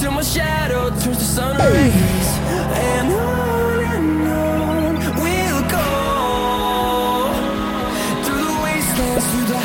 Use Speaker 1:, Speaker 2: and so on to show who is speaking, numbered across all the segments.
Speaker 1: till my shadow turns to sun rays. And on and on we'll go through the wastelands, through the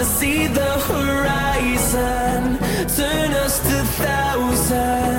Speaker 1: to see the horizon. Turn us to thousands.